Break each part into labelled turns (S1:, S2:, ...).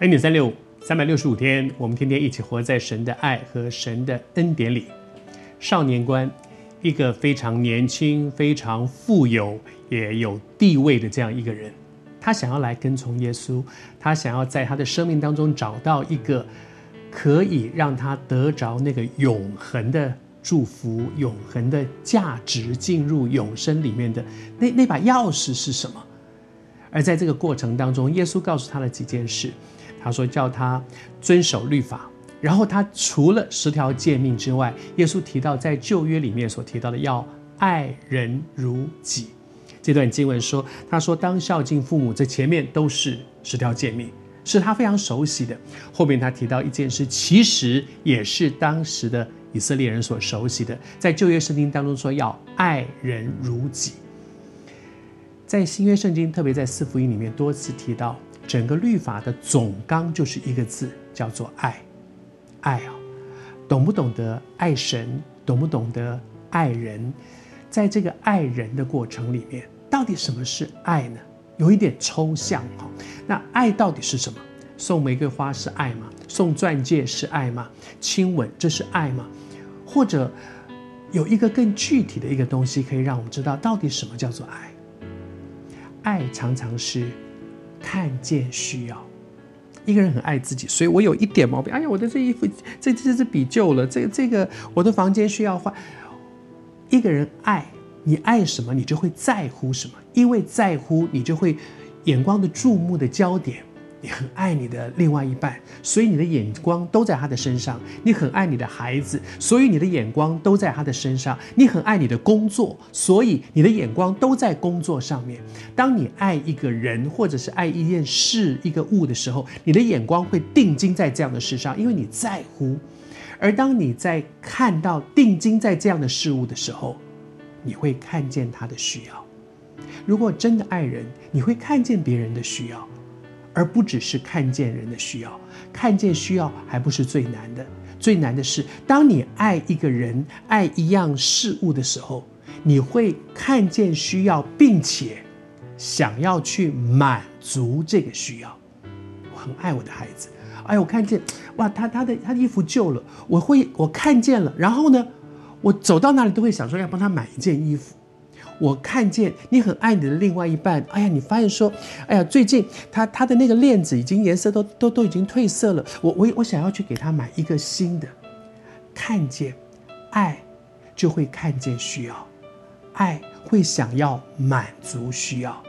S1: 恩典三六五，三百六十五天，我们天天一起活在神的爱和神的恩典里。少年观，一个非常年轻、非常富有也有地位的这样一个人，他想要来跟从耶稣，他想要在他的生命当中找到一个可以让他得着那个永恒的祝福、永恒的价值，进入永生里面的那那把钥匙是什么？而在这个过程当中，耶稣告诉他了几件事。他说：“叫他遵守律法。”然后他除了十条诫命之外，耶稣提到在旧约里面所提到的要爱人如己。这段经文说：“他说当孝敬父母，这前面都是十条诫命，是他非常熟悉的。后面他提到一件事，其实也是当时的以色列人所熟悉的，在旧约圣经当中说要爱人如己。在新约圣经，特别在四福音里面多次提到。”整个律法的总纲就是一个字，叫做爱。爱啊，懂不懂得爱神，懂不懂得爱人，在这个爱人的过程里面，到底什么是爱呢？有一点抽象哈。那爱到底是什么？送玫瑰花是爱吗？送钻戒是爱吗？亲吻这是爱吗？或者有一个更具体的一个东西，可以让我们知道到底什么叫做爱？爱常常是。看见需要，一个人很爱自己，所以我有一点毛病。哎呀，我的这衣服这这支笔旧了，这个这个我的房间需要换。一个人爱你爱什么，你就会在乎什么，因为在乎你就会眼光的注目的焦点。你很爱你的另外一半，所以你的眼光都在他的身上；你很爱你的孩子，所以你的眼光都在他的身上；你很爱你的工作，所以你的眼光都在工作上面。当你爱一个人或者是爱一件事、一个物的时候，你的眼光会定睛在这样的事上，因为你在乎。而当你在看到定睛在这样的事物的时候，你会看见他的需要。如果真的爱人，你会看见别人的需要。而不只是看见人的需要，看见需要还不是最难的，最难的是当你爱一个人、爱一样事物的时候，你会看见需要，并且想要去满足这个需要。我很爱我的孩子，哎，我看见哇，他他的他的衣服旧了，我会我看见了，然后呢，我走到哪里都会想说要帮他买一件衣服。我看见你很爱你的另外一半，哎呀，你发现说，哎呀，最近他他的那个链子已经颜色都都都已经褪色了，我我我想要去给他买一个新的。看见爱，就会看见需要，爱会想要满足需要。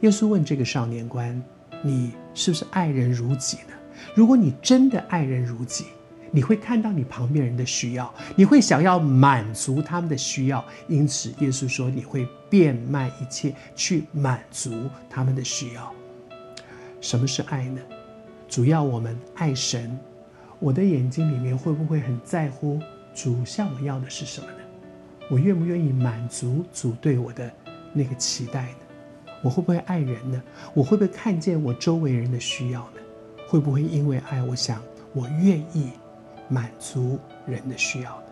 S1: 耶稣问这个少年官：“你是不是爱人如己呢？如果你真的爱人如己。”你会看到你旁边人的需要，你会想要满足他们的需要，因此耶稣说你会变卖一切去满足他们的需要。什么是爱呢？主要我们爱神，我的眼睛里面会不会很在乎主向我要的是什么呢？我愿不愿意满足主对我的那个期待呢？我会不会爱人呢？我会不会看见我周围人的需要呢？会不会因为爱，我想我愿意。满足人的需要。